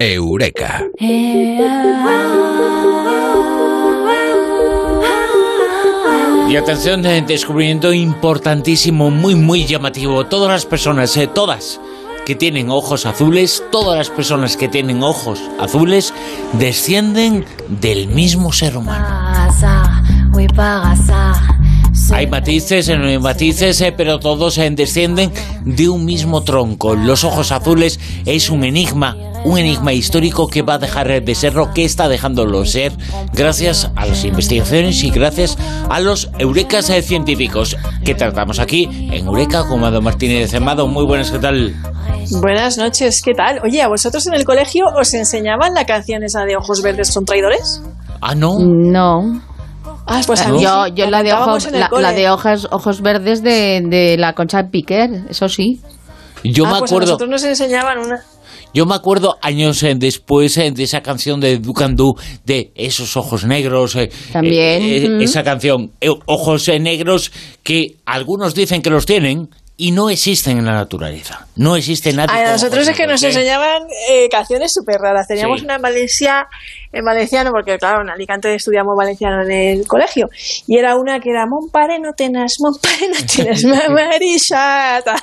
Eureka. Y atención, eh, descubrimiento importantísimo, muy, muy llamativo. Todas las personas, eh, todas, que tienen ojos azules, todas las personas que tienen ojos azules, descienden del mismo ser humano. Hay matices, eh, no hay matices, pero todos descienden de un mismo tronco. Los ojos azules es un enigma, un enigma histórico que va a dejar de serlo, que está dejándolo ser, gracias a las investigaciones y gracias a los eurekas eh, científicos que tratamos aquí en Eureka con Mado Martínez. Amado, muy buenas, ¿qué tal? Buenas noches, ¿qué tal? Oye, ¿a vosotros en el colegio os enseñaban la canción esa de Ojos Verdes son traidores? Ah, no. No. Ah, pues a mí Yo, yo la de, ojos, la, de ojos, ojos verdes de, de la Concha Piquer, eso sí. Yo Ah, me pues a acuerdo. nosotros nos enseñaban una... Yo me acuerdo años eh, después eh, de esa canción de Ducandú, de esos ojos negros. eh, También, eh, eh, mm. Esa canción, eh, ojos eh, negros, que algunos dicen que los tienen y no existen en la naturaleza. No existe nadie. A nosotros es que nos enseñaban eh, canciones súper raras. Teníamos Sí. una en Valencia, en valenciano, porque claro, en Alicante estudiamos valenciano en el colegio. Y era una que era Mon pare no tenas, mon pare no tenas, mamarisa. tal.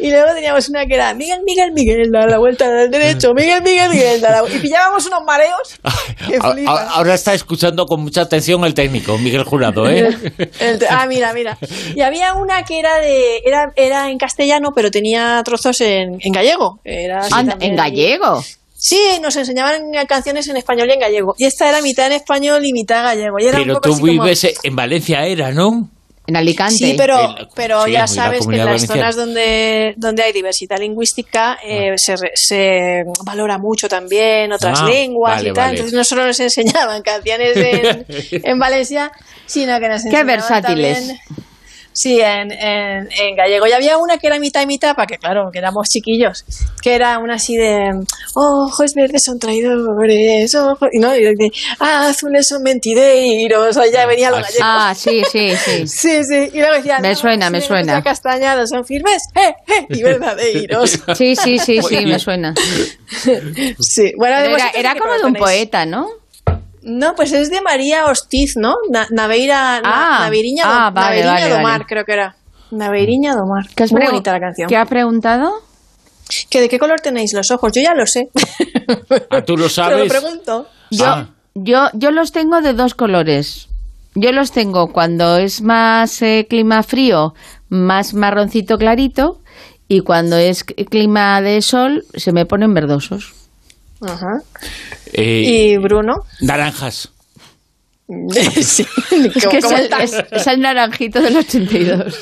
Y luego teníamos una que era Miguel, Miguel, Miguel, da la vuelta del derecho, Miguel, Miguel, Miguel, da la Y pillábamos unos mareos. que A- a- flipas. Ahora está escuchando con mucha atención el técnico, Miguel Jurado, ¿eh? El ah, mira, mira. Y había una que era de era, era en castellano, pero tenía trozos en, en gallego. Era en gallego. Sí, nos enseñaban canciones en español y en gallego. Y esta era mitad en español y mitad gallego. Y era un Pero poco tú así vives en Valencia, era, ¿no? En Alicante. Sí, pero, pero sí, ya la sabes que en las Valenciana. zonas donde, donde hay diversidad lingüística eh, se, re- se valora mucho también otras Ah, lenguas vale, y tal. vale. Entonces no solo nos enseñaban canciones en, en Valencia, sino que nos Qué enseñaban versátiles. también- Sí, en, en, en gallego. Y había una que era mitad y mitad, para que, claro, que éramos chiquillos, que era una así de ojos verdes son traidores, ojos... Y no, y de, ah, azules son mentideiros, o sea, ya venía lo Ah, gallego. Ah, sí, sí, sí. Sí, sí, y luego decían, Me "No, suena, los me suena. acastañados son firmes, eh, eh, y verdadeiros. Sí, sí, sí, sí, me suena. sí, bueno, era que como de un poeta, ¿no? No, pues es de María Hostiz, ¿no? Na- Naveira, na- Ah, Naveiriña, ah, do, vale, Naveiriña vale, do vale. Mar, creo que era. Naveiriña do Mar. ¿Qué Muy pregu- bonita la canción. ¿Qué ha preguntado? ¿Que ¿De qué color tenéis los ojos? Yo ya lo sé. Ah, tú lo sabes. lo pregunto. Yo, Ah. yo, yo los tengo de dos colores. Yo los tengo cuando es más eh, clima frío, más marroncito clarito, y cuando es clima de sol, se me ponen verdosos. Ajá. Eh, Y Bruno. Naranjas. sí. Es que es como el, tan, es- es el naranjito del 82.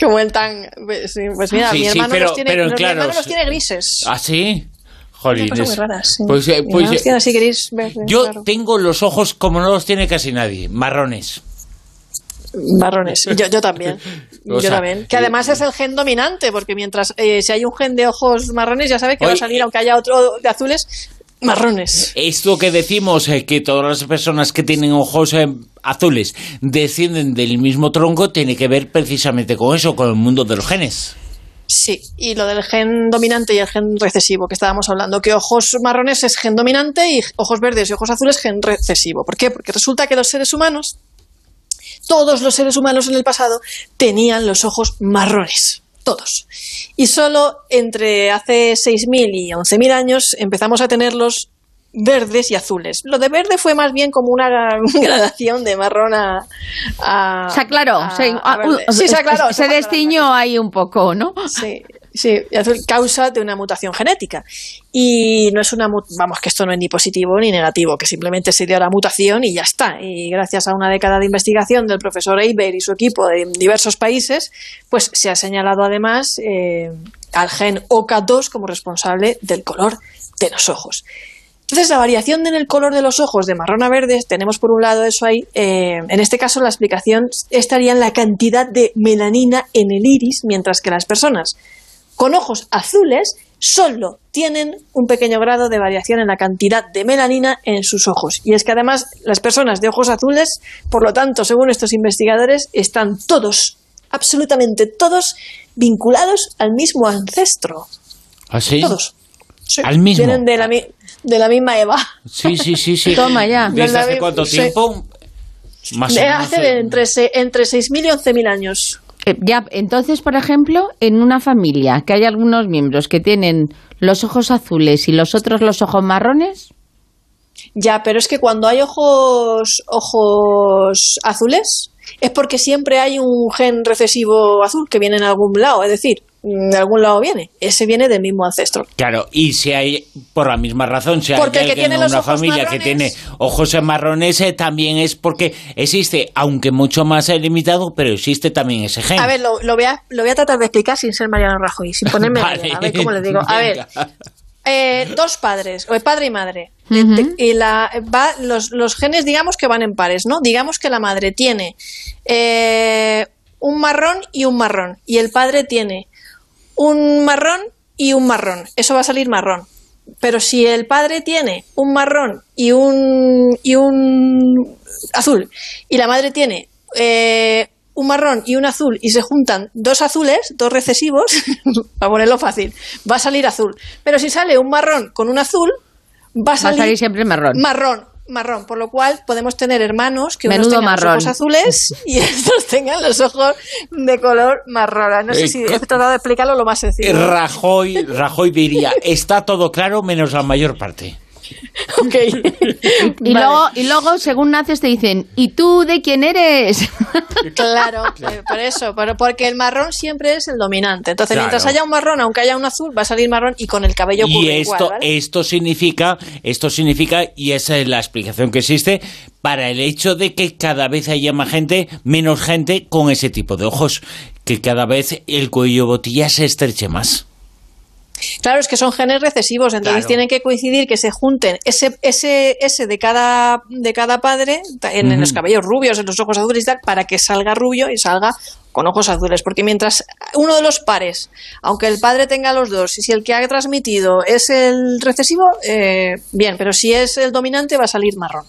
como el tan- pues mira, Sí, mi sí, hermano pero- los tiene, pero los- mi hermano los tiene grises. ¿Ah, sí? Muy rara, sí. Pues, eh, pues, eh, tiene así gris, verde, yo claro. tengo los ojos como no los tiene casi nadie, marrones. Marrones. Yo, yo también. O yo también. Que además es el gen dominante, porque mientras eh, si hay un gen de ojos marrones, ya sabes que va a salir, eh, aunque haya otro de azules, marrones. Esto que decimos, eh, que todas las personas que tienen ojos eh, azules descienden del mismo tronco, tiene que ver precisamente con eso, con el mundo de los genes. Sí, y lo del gen dominante y el gen recesivo que estábamos hablando, que ojos marrones es gen dominante y ojos verdes y ojos azules gen recesivo. ¿Por qué? Porque resulta que los seres humanos, todos los seres humanos en el pasado, tenían los ojos marrones. Todos. Y solo entre hace 6.000 y 11.000 años empezamos a tenerlos verdes y azules. Lo de verde fue más bien como una gradación de marrón a... a Se aclaró. a- se, a ah, Sí, se aclaró. Se aclarando. destiñó ahí un poco, ¿no? Sí, sí, azul causa de una mutación genética. Y no es una, vamos, que esto no es ni positivo ni negativo, que simplemente se dio la mutación y ya está. Y gracias a una década de investigación del profesor Eiber y su equipo de diversos países, pues se ha señalado además eh, al gen OCA2 como responsable del color de los ojos. Entonces, la variación en el color de los ojos de marrón a verde, tenemos por un lado eso ahí. eh, en este caso, la explicación estaría en la cantidad de melanina en el iris, mientras que las personas con ojos azules solo tienen un pequeño grado de variación en la cantidad de melanina en sus ojos. Y es que además las personas de ojos azules, por lo tanto, según estos investigadores, están todos, absolutamente todos, vinculados al mismo ancestro. ¿Ah, sí? Todos. Al mismo. Vienen de la, de la misma Eva. Sí, sí, sí, sí. Toma ya. ¿Desde hace cuánto tiempo? Más o menos. Hace entre, entre 6.000 y 11.000 años. Eh, ya, entonces, por ejemplo, en una familia que hay algunos miembros que tienen los ojos azules y los otros los ojos marrones. Ya, pero es que cuando hay ojos, ojos azules es porque siempre hay un gen recesivo azul que viene en algún lado. Es decir, de algún lado viene. Ese viene del mismo ancestro. Claro, y si hay, por la misma razón, si hay alguien en una familia que tiene ojos marrones, eh, también es porque existe, aunque mucho más limitado, pero existe también ese gen. A ver, lo, voy, a, lo voy a tratar de explicar sin ser Mariano Rajoy, sin ponerme a ver cómo le digo. A ver, eh, dos padres, o padre y madre. Y la, va, los, los, genes, digamos que van en pares, ¿no? Digamos que la madre tiene eh, un marrón y un marrón, y el padre tiene un marrón y un marrón. Eso va a salir marrón. Pero si el padre tiene un marrón y un, y un azul y la madre tiene eh, un marrón y un azul y se juntan dos azules, dos recesivos, para ponerlo fácil, va a salir azul. Pero si sale un marrón con un azul, va a salir, va a salir siempre marrón. Marrón marrón, por lo cual podemos tener hermanos que unos tengan los ojos azules y estos tengan los ojos de color marrón. No sé eh, si he tratado de explicarlo lo más sencillo. Rajoy, Rajoy diría, está todo claro menos la mayor parte. y, luego, y luego, según naces, te dicen, ¿y tú de quién eres? claro, por eso, porque el marrón siempre es el dominante. Entonces, mientras haya un marrón, aunque haya un azul, va a salir marrón y con el cabello Y esto, esto significa, esto significa, y esa es la explicación que existe, para el hecho de que cada vez haya más gente, menos gente con ese tipo de ojos, que cada vez el cuello botilla se estreche más. Claro, es que son genes recesivos, entonces tienen que coincidir que se junten ese, ese, ese de cada de cada padre en, los cabellos rubios, en los ojos azules y tal, para que salga rubio y salga con ojos azules, porque mientras uno de los pares, aunque el padre tenga los dos, y si el que ha transmitido es el recesivo, eh, bien, pero si es el dominante va a salir marrón.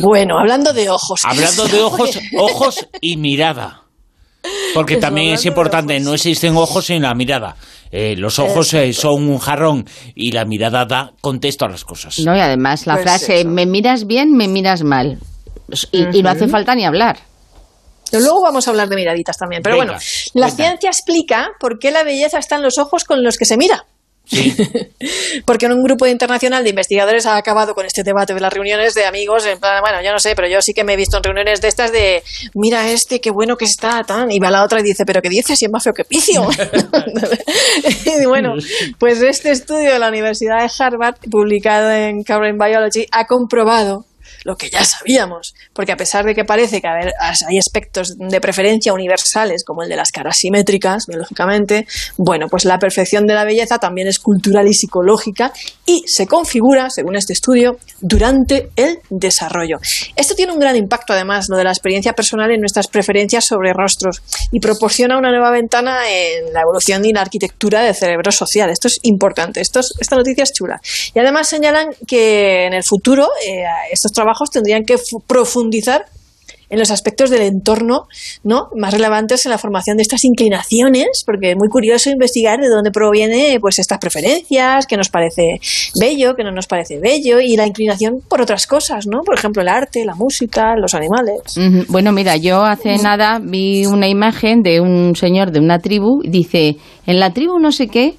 Bueno, hablando de ojos. Hablando de ojos, ojos y mirada. Porque también es importante, no existen ojos sin la mirada. Eh, los ojos eh, son un jarrón y la mirada da contexto a las cosas. No, y además la pues frase, me miras bien, me miras mal. Y, no hace falta ni hablar. Luego vamos a hablar de miraditas también. Pero bueno, la ciencia explica por qué la belleza está en los ojos con los que se mira. Sí. Porque en un grupo internacional de investigadores ha acabado con este debate de las reuniones de amigos, en plan, bueno, yo no sé, pero yo sí que me he visto en reuniones de estas de, mira este, qué bueno que está, tan, y va la otra y dice, pero ¿qué dices? Si es más feo que picio. y bueno, pues este estudio de la Universidad de Harvard, publicado en Current Biology, ha comprobado lo que ya sabíamos, porque a pesar de que parece que hay aspectos de preferencia universales, como el de las caras simétricas, biológicamente, bueno, pues la perfección de la belleza también es cultural y psicológica y se configura, según este estudio, durante el desarrollo. Esto tiene un gran impacto, además, lo de la experiencia personal en nuestras preferencias sobre rostros y proporciona una nueva ventana en la evolución y la arquitectura del cerebro social. Esto es importante, esto esta noticia es chula. Y además señalan que en el futuro eh, estos trabajos tendrían que profundizar en los aspectos del entorno ¿no? más relevantes en la formación de estas inclinaciones, porque es muy curioso investigar de dónde proviene pues estas preferencias, qué nos parece bello, qué no nos parece bello, y la inclinación por otras cosas, ¿no? Por ejemplo, el arte, la música, los animales. Bueno, mira, yo hace nada vi una imagen de un señor de una tribu, dice, en la tribu no sé qué,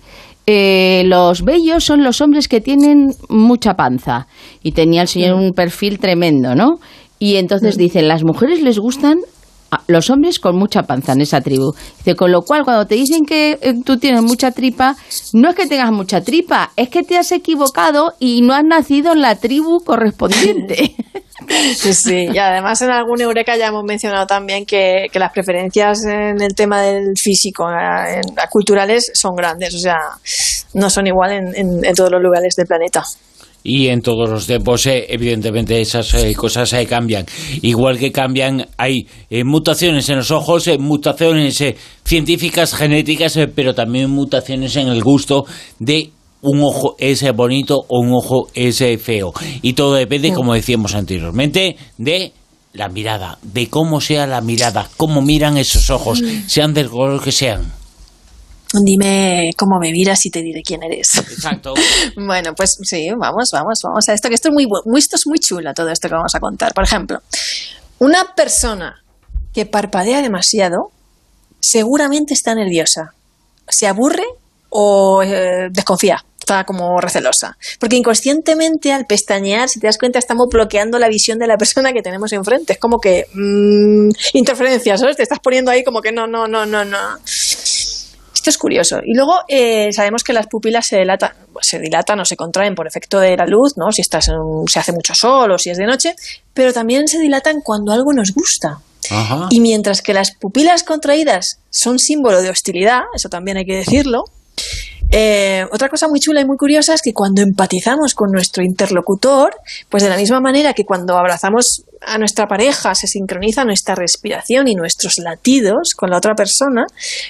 eh, los bellos son los hombres que tienen mucha panza. Y tenía el señor un perfil tremendo, ¿no? Y entonces dicen, las mujeres les gustan los hombres con mucha panza en esa tribu. Dice, con lo cual, cuando te dicen que eh, tú tienes mucha tripa, no es que tengas mucha tripa, es que te has equivocado y no has nacido en la tribu correspondiente. Sí, sí, y además en algún Eureka ya hemos mencionado también que, las preferencias en el tema del físico, en, culturales, son grandes, o sea, no son igual en todos los lugares del planeta y en todos los tiempos eh, evidentemente esas eh, cosas eh, cambian. Igual que cambian hay mutaciones en los ojos mutaciones científicas genéticas pero también mutaciones en el gusto de un ojo es bonito o un ojo es feo. Y todo depende como decíamos anteriormente de la mirada, de cómo sea la mirada, cómo miran esos ojos, sean del color que sean. Dime cómo me miras y te diré quién eres. Exacto. bueno, pues sí, vamos, vamos, vamos a esto, que esto es muy, esto es muy chulo, todo esto que vamos a contar. Por ejemplo, una persona que parpadea demasiado seguramente está nerviosa. Se aburre o eh, desconfía está como recelosa. Porque inconscientemente al pestañear, si te das cuenta, estamos bloqueando la visión de la persona que tenemos enfrente. Es como que mm, interferencias, ¿sabes? Te estás poniendo ahí como que no, no, no, no, no. Esto es curioso. Y luego eh, sabemos que las pupilas se dilatan, se dilatan o se contraen por efecto de la luz, ¿no? Si estás se hace mucho sol o si es de noche, pero también se dilatan cuando algo nos gusta. Y mientras que las pupilas contraídas son símbolo de hostilidad, eso también hay que decirlo, eh, otra cosa muy chula y muy curiosa es que cuando empatizamos con nuestro interlocutor, pues de la misma manera que cuando abrazamos a nuestra pareja se sincroniza nuestra respiración y nuestros latidos con la otra persona,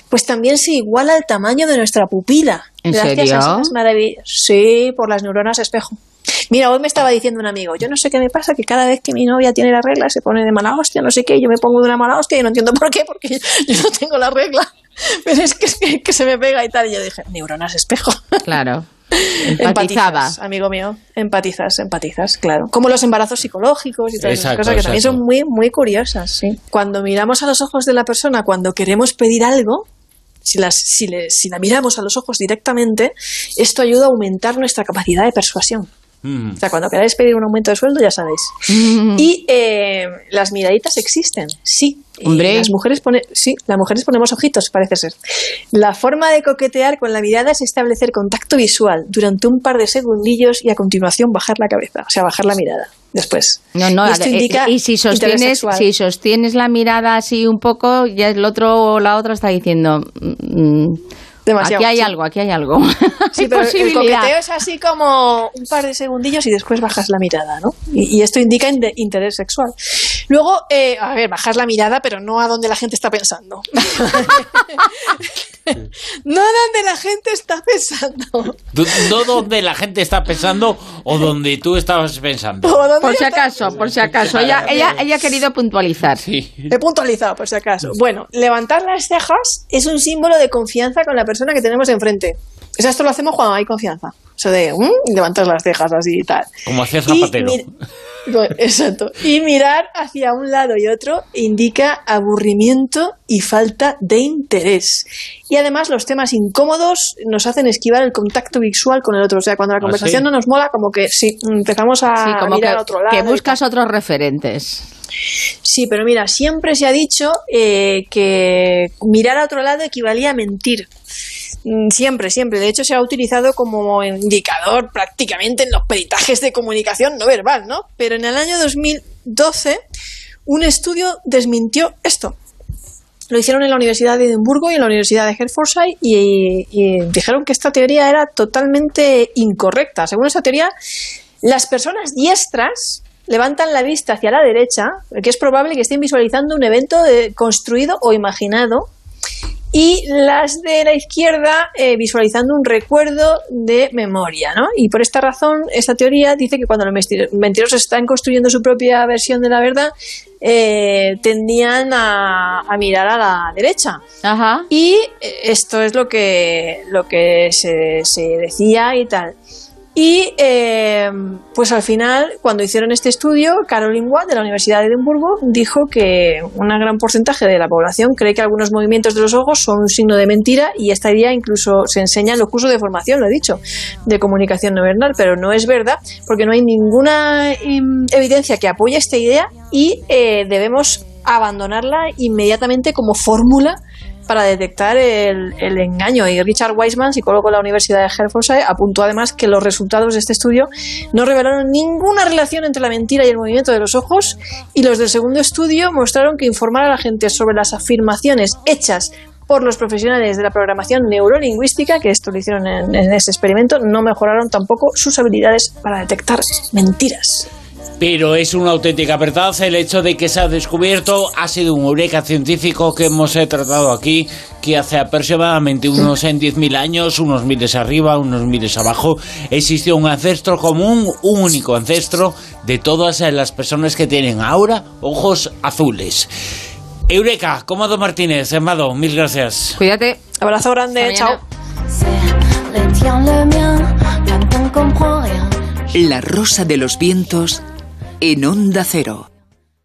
pues también se iguala el tamaño de nuestra pupila. ¿En serio? Sí, por las neuronas espejo. Mira, hoy me estaba diciendo un amigo, yo no sé qué me pasa, que cada vez que mi novia tiene la regla se pone de mala hostia, no sé qué, yo me pongo de una mala hostia y no entiendo por qué, porque yo no tengo la regla. Pero es que, se me pega y tal. Y yo dije, neuronas espejo. Claro. Empatizaba. amigo mío. Empatizas, empatizas, claro. Como los embarazos psicológicos y todas esas cosas que también son muy, muy curiosas, sí. Cuando miramos a los ojos de la persona, cuando queremos pedir algo, si, las, si, le, si la miramos a los ojos directamente, esto ayuda a aumentar nuestra capacidad de persuasión. Mm. O sea, cuando queráis pedir un aumento de sueldo, ya sabéis. Mm. Y eh, las miraditas existen, sí. Hombre. las mujeres pone, sí, las mujeres ponemos ojitos, parece ser. La forma de coquetear con la mirada es establecer contacto visual durante un par de segundillos y a continuación bajar la cabeza, o sea, bajar la mirada después. No, no, y, esto indica y si sostienes, si sostienes la mirada así un poco, ya el otro o la otra está diciendo. Mm, Aquí hay algo, aquí hay algo. Sí, pero el coqueteo es así como un par de segundillos y después bajas la mirada, ¿no? Y, esto indica interés sexual. Luego, eh, a ver, bajas la mirada, pero no a donde la gente está pensando. no donde la gente está pensando. No donde la gente está pensando o donde tú estabas pensando. Por si acaso, por si acaso. Ella, ella, ella ha querido puntualizar. Sí. He puntualizado, por si acaso. Bueno, levantar las cejas es un símbolo de confianza con la persona persona que tenemos enfrente. Eso esto lo hacemos cuando hay confianza. Eso de mm", levantar las cejas así y tal. Como hacía Zapatero. exacto. Y mirar hacia un lado y otro indica aburrimiento y falta de interés. Y además los temas incómodos nos hacen esquivar el contacto visual con el otro. O sea, cuando la ¿Ah, conversación no nos mola, como que sí, empezamos a, mirar a otro lado. Que buscas otros referentes. Sí, pero mira, siempre se ha dicho eh, que mirar a otro lado equivalía a mentir. Mm, siempre, siempre. De hecho, se ha utilizado como indicador prácticamente en los peritajes de comunicación no verbal, ¿no? Pero en el año 2012, un estudio desmintió esto. Lo hicieron en la Universidad de Edimburgo y en la Universidad de Hertfordshire y, dijeron que esta teoría era totalmente incorrecta. Según esa teoría, las personas diestras levantan la vista hacia la derecha, que es probable que estén visualizando un evento construido o imaginado y las de la izquierda eh, visualizando un recuerdo de memoria, ¿no? Y por esta razón, esta teoría dice que cuando los mentirosos están construyendo su propia versión de la verdad, eh, tendían a, mirar a la derecha. Y eh, esto es lo que, lo que se, se decía y tal. Y eh, pues al final, cuando hicieron este estudio, Caroline Watt de la Universidad de Edimburgo dijo que un gran porcentaje de la población cree que algunos movimientos de los ojos son un signo de mentira y esta idea incluso se enseña en los cursos de formación, lo he dicho, de comunicación no verbal, pero no es verdad porque no hay ninguna em, evidencia que apoye esta idea y eh, debemos abandonarla inmediatamente como fórmula para detectar el, engaño. Y Richard Weisman, psicólogo de la Universidad de Hertfordshire, apuntó además que los resultados de este estudio no revelaron ninguna relación entre la mentira y el movimiento de los ojos, y los del segundo estudio mostraron que informar a la gente sobre las afirmaciones hechas por los profesionales de la programación neurolingüística, que esto lo hicieron en, en este experimento, no mejoraron tampoco sus habilidades para detectar mentiras. Pero es una auténtica verdad el hecho de que se ha descubierto, ha sido un eureka científico que hemos tratado aquí, que hace aproximadamente unos en 10.000 años, unos miles arriba, unos miles abajo, existió un ancestro común, un único ancestro de todas las personas que tienen ahora ojos azules. Eureka, Comado Martínez, Amado, mil gracias. Cuídate. Abrazo grande, chao. La rosa de los vientos en onda cero.